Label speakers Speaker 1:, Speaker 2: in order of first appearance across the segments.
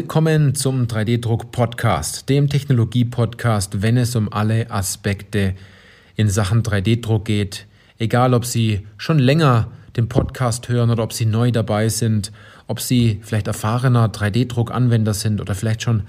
Speaker 1: Willkommen zum 3D-Druck-Podcast, dem Technologie-Podcast, wenn es um alle Aspekte in Sachen 3D-Druck geht. Egal, ob Sie schon länger den Podcast hören oder ob Sie neu dabei sind, ob Sie vielleicht erfahrener 3D-Druck-Anwender sind oder vielleicht schon,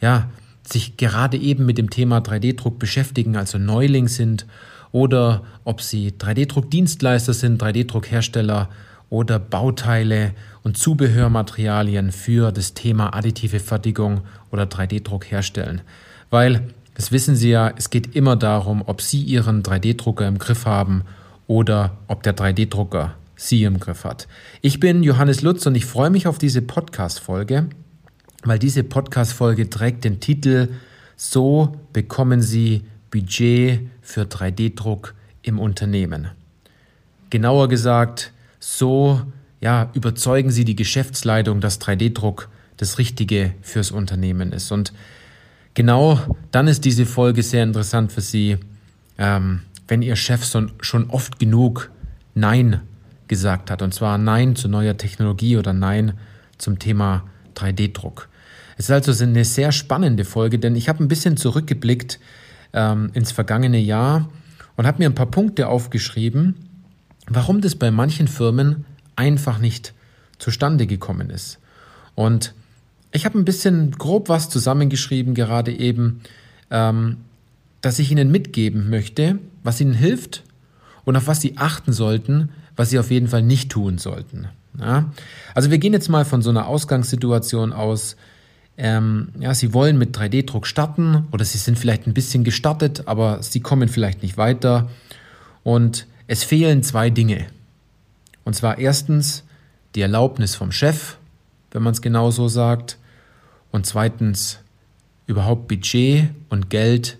Speaker 1: ja, sich gerade eben mit dem Thema 3D-Druck beschäftigen, also Neuling sind, oder ob Sie 3D-Druck-Dienstleister sind, 3D-Druck-Hersteller oder Bauteile und Zubehörmaterialien für das Thema additive Fertigung oder 3D-Druck herstellen. Weil, das wissen Sie ja, es geht immer darum, ob Sie Ihren 3D-Drucker im Griff haben oder ob der 3D-Drucker Sie im Griff hat. Ich bin Johannes Lutz und ich freue mich auf diese Podcast-Folge, weil diese Podcast-Folge trägt den Titel So bekommen Sie Budget für 3D-Druck im Unternehmen. Genauer gesagt, so ja, überzeugen Sie die Geschäftsleitung, dass 3D-Druck das Richtige fürs Unternehmen ist. Und genau dann ist diese Folge sehr interessant für Sie, ähm, wenn Ihr Chef schon, oft genug Nein gesagt hat. Und zwar Nein zu neuer Technologie oder Nein zum Thema 3D-Druck. Es ist also eine sehr spannende Folge, denn ich habe ein bisschen zurückgeblickt ähm, ins vergangene Jahr und habe mir ein paar Punkte aufgeschrieben, warum das bei manchen Firmen einfach nicht zustande gekommen ist. Und ich habe ein bisschen grob was zusammengeschrieben, gerade eben, ähm, dass ich Ihnen mitgeben möchte, was Ihnen hilft und auf was Sie achten sollten, was Sie auf jeden Fall nicht tun sollten. Ja? Also wir gehen jetzt mal von so einer Ausgangssituation aus. Ähm, ja, Sie wollen mit 3D-Druck starten oder Sie sind vielleicht ein bisschen gestartet, aber Sie kommen vielleicht nicht weiter. Und es fehlen zwei Dinge. Und zwar erstens die Erlaubnis vom Chef, wenn man es genau so sagt. Und zweitens überhaupt Budget und Geld,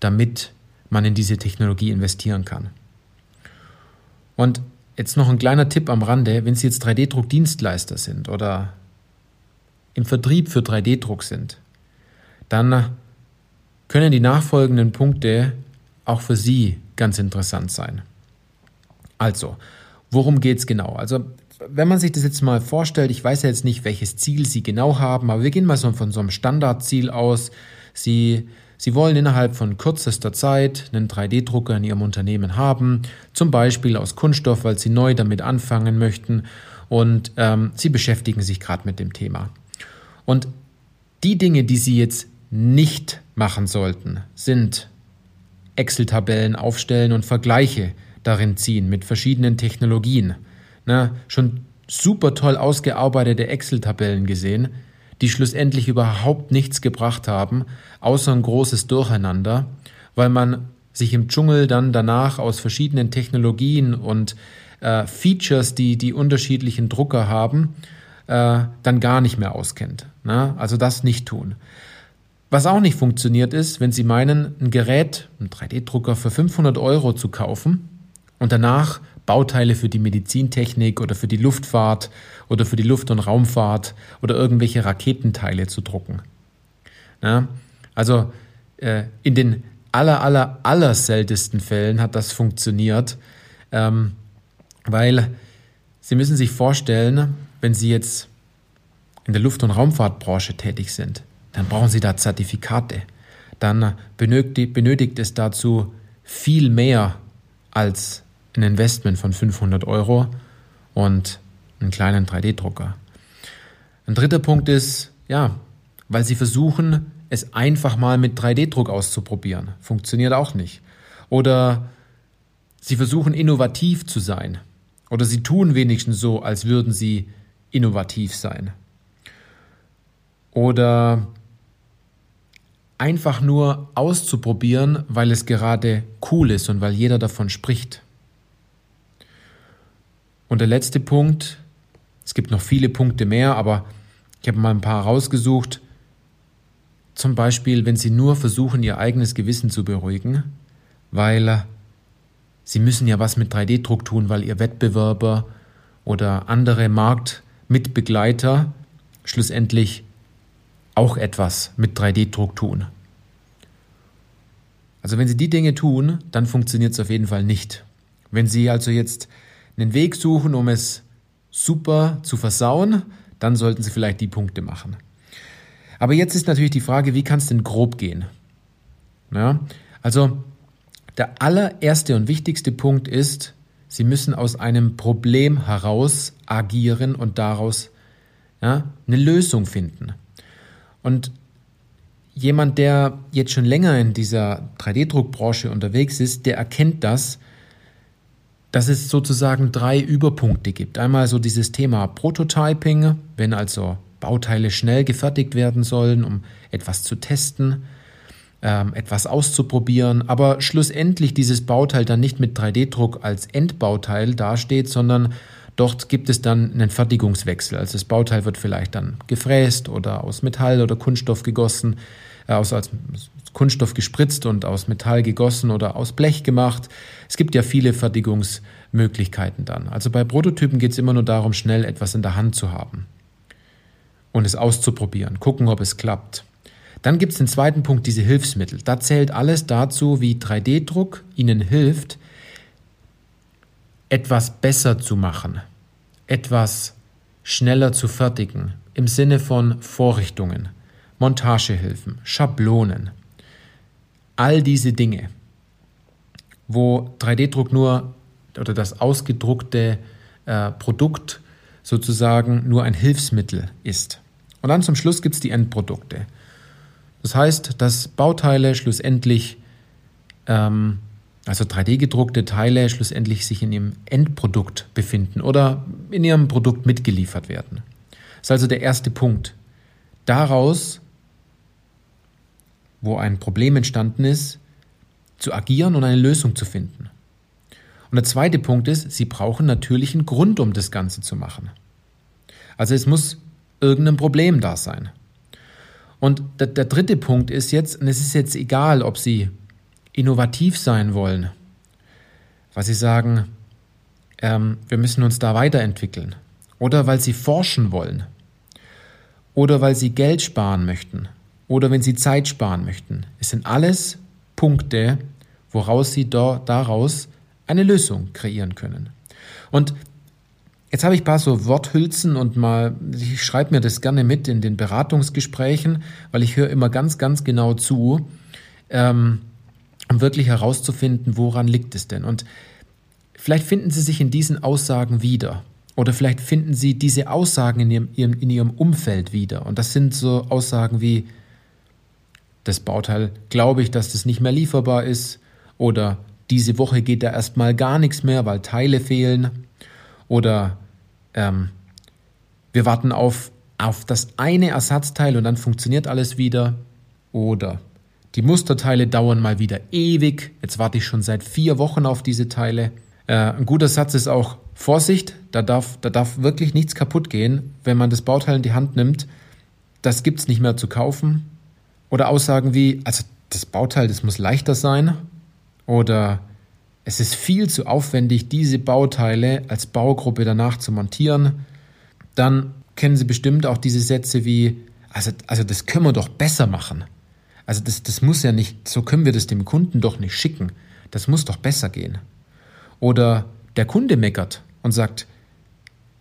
Speaker 1: damit man in diese Technologie investieren kann. Und jetzt noch ein kleiner Tipp am Rande, wenn Sie jetzt 3D-Druck-Dienstleister sind oder im Vertrieb für 3D-Druck sind, dann können die nachfolgenden Punkte auch für Sie ganz interessant sein. Also, worum geht es genau? Also, wenn man sich das jetzt mal vorstellt, ich weiß ja jetzt nicht, welches Ziel Sie genau haben, aber wir gehen mal so von so einem Standardziel aus. Sie, Sie wollen innerhalb von kürzester Zeit einen 3D-Drucker in Ihrem Unternehmen haben, zum Beispiel aus Kunststoff, weil Sie neu damit anfangen möchten und ähm, Sie beschäftigen sich gerade mit dem Thema. Und die Dinge, die Sie jetzt nicht machen sollten, sind Excel-Tabellen aufstellen und Vergleiche darin ziehen mit verschiedenen Technologien. Na, schon super toll ausgearbeitete Excel-Tabellen gesehen, die schlussendlich überhaupt nichts gebracht haben, außer ein großes Durcheinander, weil man sich im Dschungel dann danach aus verschiedenen Technologien und äh, Features, die die unterschiedlichen Drucker haben, äh, dann gar nicht mehr auskennt. Na? Also das nicht tun. Was auch nicht funktioniert ist, wenn Sie meinen, ein Gerät, einen 3D-Drucker für 500 Euro zu kaufen und danach Bauteile für die Medizintechnik oder für die Luftfahrt oder für die Luft- und Raumfahrt oder irgendwelche Raketenteile zu drucken. Ja, also äh, in den aller, aller, aller seltensten Fällen hat das funktioniert, ähm, weil Sie müssen sich vorstellen, wenn Sie jetzt in der Luft- und Raumfahrtbranche tätig sind, dann brauchen Sie da Zertifikate. Dann benötigt, benötigt es dazu viel mehr als ein Investment von 500 Euro und einen kleinen 3D-Drucker. Ein dritter Punkt ist, ja, weil sie versuchen, es einfach mal mit 3D-Druck auszuprobieren. Funktioniert auch nicht. Oder sie versuchen innovativ zu sein. Oder sie tun wenigstens so, als würden sie innovativ sein. Oder einfach nur auszuprobieren, weil es gerade cool ist und weil jeder davon spricht. Und der letzte Punkt, es gibt noch viele Punkte mehr, aber ich habe mal ein paar rausgesucht. Zum Beispiel, wenn Sie nur versuchen, Ihr eigenes Gewissen zu beruhigen, weil Sie müssen ja was mit 3D-Druck tun, weil Ihr Wettbewerber oder andere Marktmitbegleiter schlussendlich auch etwas mit 3D-Druck tun. Also wenn Sie die Dinge tun, dann funktioniert es auf jeden Fall nicht. Wenn Sie also jetzt einen Weg suchen, um es super zu versauen, dann sollten Sie vielleicht die Punkte machen. Aber jetzt ist natürlich die Frage, wie kann es denn grob gehen? Ja, also der allererste und wichtigste Punkt ist, Sie müssen aus einem Problem heraus agieren und daraus ja, eine Lösung finden. Und jemand, der jetzt schon länger in dieser 3D-Druckbranche unterwegs ist, der erkennt das, dass es sozusagen drei Überpunkte gibt. Einmal so dieses Thema Prototyping, wenn also Bauteile schnell gefertigt werden sollen, um etwas zu testen, ähm, etwas auszuprobieren, aber schlussendlich dieses Bauteil dann nicht mit 3D-Druck als Endbauteil dasteht, sondern dort gibt es dann einen Fertigungswechsel. Also das Bauteil wird vielleicht dann gefräst oder aus Metall oder Kunststoff gegossen, äh, aus als Kunststoff gespritzt und aus Metall gegossen oder aus Blech gemacht. Es gibt ja viele Fertigungsmöglichkeiten dann. Also bei Prototypen geht es immer nur darum, schnell etwas in der Hand zu haben und es auszuprobieren, gucken, ob es klappt. Dann gibt es den zweiten Punkt, diese Hilfsmittel. Da zählt alles dazu, wie 3D-Druck Ihnen hilft, etwas besser zu machen, etwas schneller zu fertigen, im Sinne von Vorrichtungen, Montagehilfen, Schablonen, all diese Dinge, wo 3D-Druck nur oder das ausgedruckte äh, Produkt sozusagen nur ein Hilfsmittel ist. Und dann zum Schluss gibt es die Endprodukte. Das heißt, dass Bauteile schlussendlich, ähm, also 3D-gedruckte Teile, schlussendlich sich in ihrem Endprodukt befinden oder in ihrem Produkt mitgeliefert werden. Das ist also der erste Punkt. Daraus, wo ein Problem entstanden ist, zu agieren und eine Lösung zu finden. Und der zweite Punkt ist, Sie brauchen natürlich einen Grund, um das Ganze zu machen. Also es muss irgendein Problem da sein. Und der, der dritte Punkt ist jetzt, und es ist jetzt egal, ob Sie innovativ sein wollen, weil Sie sagen, ähm, wir müssen uns da weiterentwickeln, oder weil Sie forschen wollen, oder weil Sie Geld sparen möchten, oder wenn Sie Zeit sparen möchten. Es sind alles Punkte, woraus Sie do, daraus eine Lösung kreieren können. Und Jetzt habe ich ein paar so Worthülsen und mal, ich schreibe mir das gerne mit in den Beratungsgesprächen, weil ich höre immer ganz, ganz genau zu, ähm, um wirklich herauszufinden, woran liegt es denn. Und vielleicht finden Sie sich in diesen Aussagen wieder. Oder vielleicht finden Sie diese Aussagen in Ihrem, in Ihrem Umfeld wieder. Und das sind so Aussagen wie, das Bauteil glaube ich, dass das nicht mehr lieferbar ist. Oder diese Woche geht da erstmal gar nichts mehr, weil Teile fehlen oder ähm, wir warten auf, auf das eine Ersatzteil und dann funktioniert alles wieder. Oder die Musterteile dauern mal wieder ewig. Jetzt warte ich schon seit vier Wochen auf diese Teile. Äh, ein guter Satz ist auch Vorsicht, da darf, da darf wirklich nichts kaputt gehen, wenn man das Bauteil in die Hand nimmt. Das gibt es nicht mehr zu kaufen. Oder Aussagen wie, also das Bauteil, das muss leichter sein. Oder es ist viel zu aufwendig, diese Bauteile als Baugruppe danach zu montieren. Dann kennen Sie bestimmt auch diese Sätze wie, also, also das können wir doch besser machen. Also das, das muss ja nicht, so können wir das dem Kunden doch nicht schicken. Das muss doch besser gehen. Oder der Kunde meckert und sagt,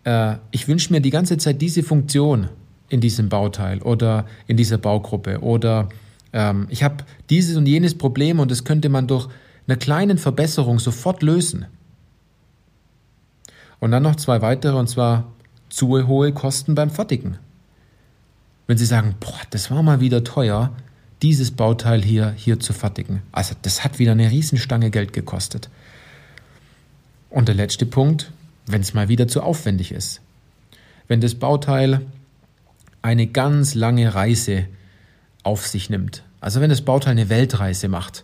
Speaker 1: äh, ich wünsche mir die ganze Zeit diese Funktion in diesem Bauteil oder in dieser Baugruppe oder ähm, ich habe dieses und jenes Problem und das könnte man durch einer kleinen Verbesserung sofort lösen. Und dann noch zwei weitere, und zwar zu hohe Kosten beim Fertigen. Wenn Sie sagen, boah, das war mal wieder teuer, dieses Bauteil hier, hier zu fertigen. Also das hat wieder eine Riesenstange Geld gekostet. Und der letzte Punkt, wenn es mal wieder zu aufwendig ist. Wenn das Bauteil eine ganz lange Reise auf sich nimmt. Also wenn das Bauteil eine Weltreise macht,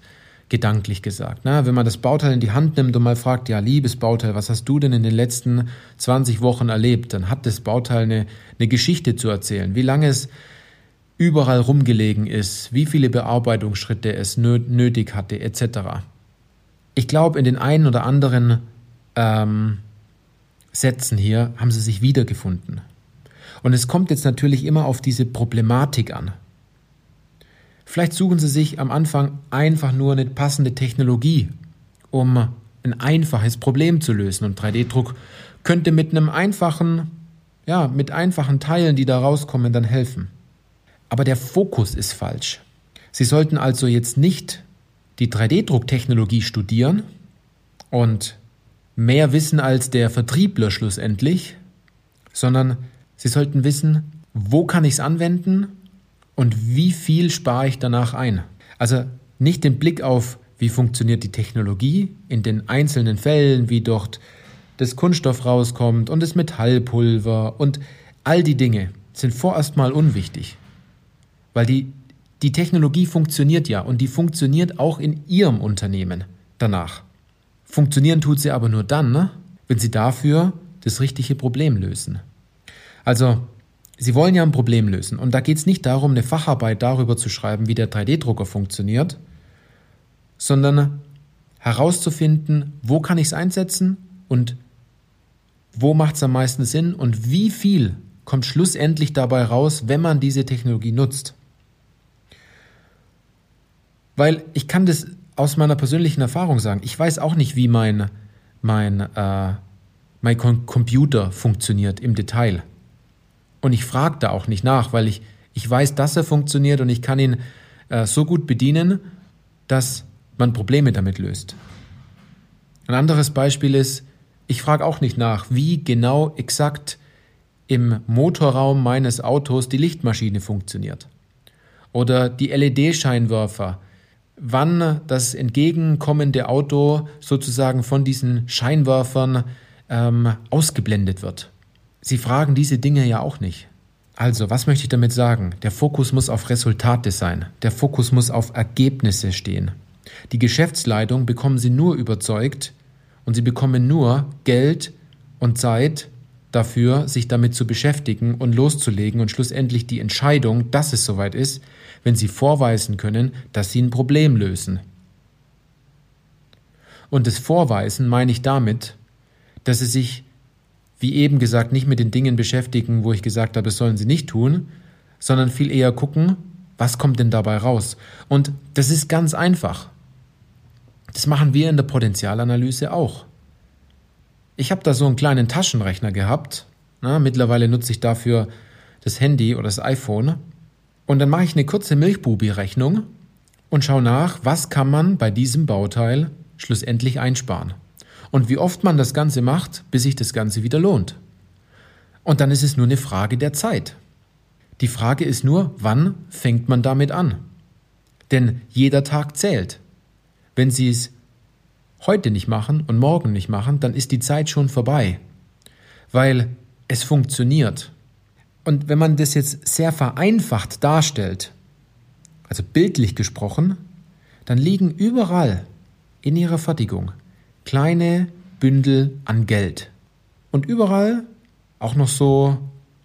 Speaker 1: gedanklich gesagt. Na, wenn man das Bauteil in die Hand nimmt und mal fragt, ja, liebes Bauteil, was hast du denn in den letzten 20 Wochen erlebt? Dann hat das Bauteil eine, eine Geschichte zu erzählen, wie lange es überall rumgelegen ist, wie viele Bearbeitungsschritte es nötig hatte, etc. Ich glaube, in den einen oder anderen ähm, Sätzen hier haben sie sich wiedergefunden. Und es kommt jetzt natürlich immer auf diese Problematik an. Vielleicht suchen Sie sich am Anfang einfach nur eine passende Technologie, um ein einfaches Problem zu lösen. Und 3D-Druck könnte mit einem einfachen, ja, mit einfachen Teilen, die da rauskommen, dann helfen. Aber der Fokus ist falsch. Sie sollten also jetzt nicht die 3D-Drucktechnologie studieren und mehr wissen als der Vertriebler schlussendlich, sondern Sie sollten wissen, wo kann ich es anwenden und wie viel spare ich danach ein. Also nicht den Blick auf, wie funktioniert die Technologie in den einzelnen Fällen, wie dort das Kunststoff rauskommt und das Metallpulver und all die Dinge sind vorerst mal unwichtig. Weil die, die Technologie funktioniert ja und die funktioniert auch in Ihrem Unternehmen danach. Funktionieren tut sie aber nur dann, ne, wenn Sie dafür das richtige Problem lösen. Also, Sie wollen ja ein Problem lösen und da geht es nicht darum, eine Facharbeit darüber zu schreiben, wie der 3D-Drucker funktioniert, sondern herauszufinden, wo kann ich es einsetzen und wo macht es am meisten Sinn und wie viel kommt schlussendlich dabei raus, wenn man diese Technologie nutzt. Weil ich kann das aus meiner persönlichen Erfahrung sagen. Ich weiß auch nicht, wie mein, mein, äh, mein Computer funktioniert im Detail. Und ich frage da auch nicht nach, weil ich, ich weiß, dass er funktioniert und ich kann ihn äh, so gut bedienen, dass man Probleme damit löst. Ein anderes Beispiel ist, ich frage auch nicht nach, wie genau exakt im Motorraum meines Autos die Lichtmaschine funktioniert. Oder die LED-Scheinwerfer, wann das entgegenkommende Auto sozusagen von diesen Scheinwerfern ähm, ausgeblendet wird. Sie fragen diese Dinge ja auch nicht. Also, was möchte ich damit sagen? Der Fokus muss auf Resultate sein. Der Fokus muss auf Ergebnisse stehen. Die Geschäftsleitung bekommen Sie nur überzeugt und Sie bekommen nur Geld und Zeit dafür, sich damit zu beschäftigen und loszulegen und schlussendlich die Entscheidung, dass es soweit ist, wenn Sie vorweisen können, dass Sie ein Problem lösen. Und das Vorweisen meine ich damit, dass Sie sich wie eben gesagt, nicht mit den Dingen beschäftigen, wo ich gesagt habe, das sollen sie nicht tun, sondern viel eher gucken, was kommt denn dabei raus? Und das ist ganz einfach. Das machen wir in der Potenzialanalyse auch. Ich habe da so einen kleinen Taschenrechner gehabt. Na, mittlerweile nutze ich dafür das Handy oder das iPhone. Und dann mache ich eine kurze Milchbubi-Rechnung und schaue nach, was kann man bei diesem Bauteil schlussendlich einsparen und wie oft man das Ganze macht, bis sich das Ganze wieder lohnt. Und dann ist es nur eine Frage der Zeit. Die Frage ist nur, wann fängt man damit an? Denn jeder Tag zählt. Wenn Sie es heute nicht machen und morgen nicht machen, dann ist die Zeit schon vorbei. Weil es funktioniert. Und wenn man das jetzt sehr vereinfacht darstellt, also bildlich gesprochen, dann liegen überall in ihrer Fertigung kleine Bündel an Geld. Und überall auch noch so,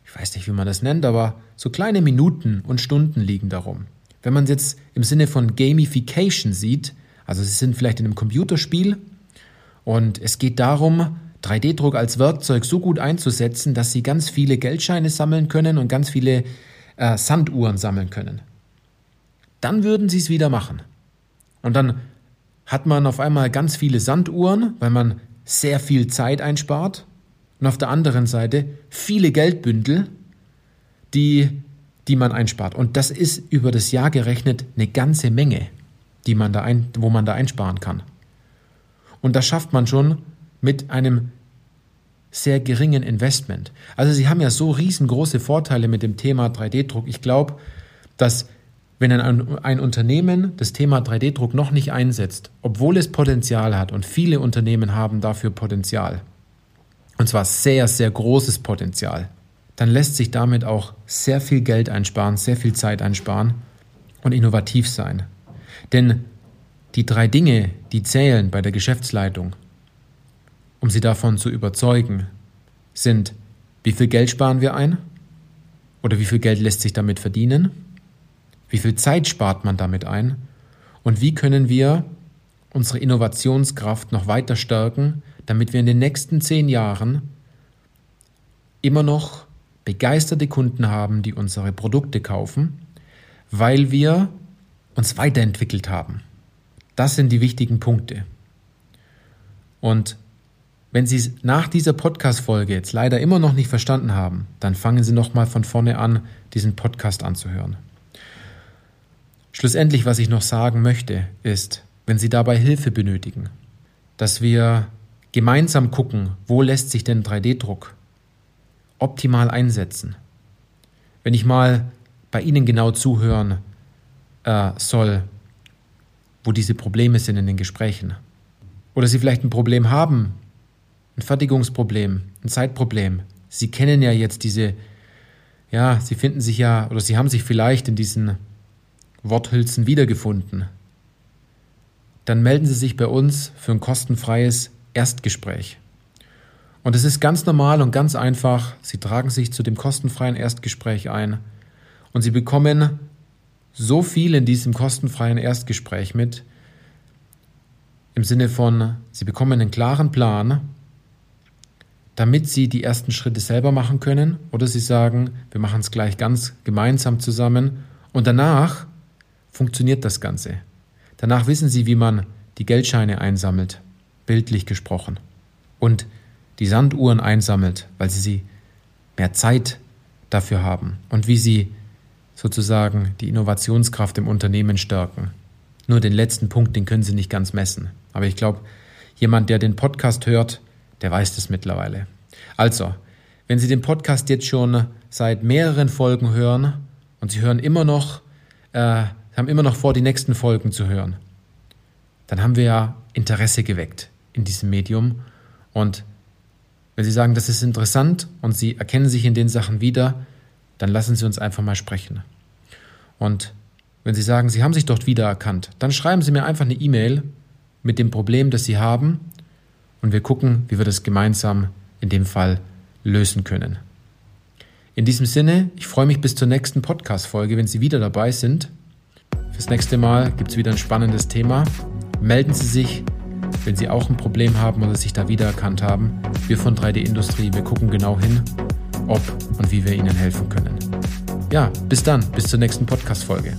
Speaker 1: ich weiß nicht, wie man das nennt, aber so kleine Minuten und Stunden liegen darum. Wenn man es jetzt im Sinne von Gamification sieht, also sie sind vielleicht in einem Computerspiel und es geht darum, 3D-Druck als Werkzeug so gut einzusetzen, dass sie ganz viele Geldscheine sammeln können und ganz viele äh, Sanduhren sammeln können. Dann würden sie es wieder machen. Und dann hat man auf einmal ganz viele Sanduhren, weil man sehr viel Zeit einspart. Und auf der anderen Seite viele Geldbündel, die, die man einspart. Und das ist über das Jahr gerechnet eine ganze Menge, die man da ein, wo man da einsparen kann. Und das schafft man schon mit einem sehr geringen Investment. Also Sie haben ja so riesengroße Vorteile mit dem Thema 3D-Druck. Ich glaube, dass wenn ein, ein Unternehmen das Thema 3D-Druck noch nicht einsetzt, obwohl es Potenzial hat und viele Unternehmen haben dafür Potenzial, und zwar sehr, sehr großes Potenzial, dann lässt sich damit auch sehr viel Geld einsparen, sehr viel Zeit einsparen und innovativ sein. Denn die drei Dinge, die zählen bei der Geschäftsleitung, um sie davon zu überzeugen, sind, wie viel Geld sparen wir ein oder wie viel Geld lässt sich damit verdienen wie viel Zeit spart man damit ein? Und wie können wir unsere Innovationskraft noch weiter stärken, damit wir in den nächsten zehn Jahren immer noch begeisterte Kunden haben, die unsere Produkte kaufen, weil wir uns weiterentwickelt haben. Das sind die wichtigen Punkte. Und wenn Sie es nach dieser Podcast-Folge jetzt leider immer noch nicht verstanden haben, dann fangen Sie nochmal von vorne an, diesen Podcast anzuhören. Schlussendlich, was ich noch sagen möchte, ist, wenn Sie dabei Hilfe benötigen, dass wir gemeinsam gucken, wo lässt sich denn 3D-Druck optimal einsetzen. Wenn ich mal bei Ihnen genau zuhören äh, soll, wo diese Probleme sind in den Gesprächen. Oder Sie vielleicht ein Problem haben, ein Fertigungsproblem, ein Zeitproblem. Sie kennen ja jetzt diese, ja, Sie finden sich ja, oder Sie haben sich vielleicht in diesen Worthülsen wiedergefunden. Dann melden Sie sich bei uns für ein kostenfreies Erstgespräch. Und es ist ganz normal und ganz einfach. Sie tragen sich zu dem kostenfreien Erstgespräch ein und Sie bekommen so viel in diesem kostenfreien Erstgespräch mit, im Sinne von, Sie bekommen einen klaren Plan, damit Sie die ersten Schritte selber machen können oder Sie sagen, wir machen es gleich ganz gemeinsam zusammen und danach funktioniert das Ganze. Danach wissen Sie, wie man die Geldscheine einsammelt, bildlich gesprochen, und die Sanduhren einsammelt, weil Sie mehr Zeit dafür haben und wie Sie sozusagen die Innovationskraft im Unternehmen stärken. Nur den letzten Punkt, den können Sie nicht ganz messen. Aber ich glaube, jemand, der den Podcast hört, der weiß das mittlerweile. Also, wenn Sie den Podcast jetzt schon seit mehreren Folgen hören und Sie hören immer noch, äh, haben immer noch vor, die nächsten Folgen zu hören, dann haben wir ja Interesse geweckt in diesem Medium. Und wenn Sie sagen, das ist interessant und Sie erkennen sich in den Sachen wieder, dann lassen Sie uns einfach mal sprechen. Und wenn Sie sagen, Sie haben sich dort wiedererkannt, dann schreiben Sie mir einfach eine E-Mail mit dem Problem, das Sie haben und wir gucken, wie wir das gemeinsam in dem Fall lösen können. In diesem Sinne, ich freue mich bis zur nächsten Podcast-Folge, wenn Sie wieder dabei sind. Fürs nächste Mal gibt es wieder ein spannendes Thema. Melden Sie sich, wenn Sie auch ein Problem haben oder sich da wiedererkannt haben. Wir von 3D Industrie, wir gucken genau hin, ob und wie wir Ihnen helfen können. Ja, bis dann, bis zur nächsten Podcast-Folge.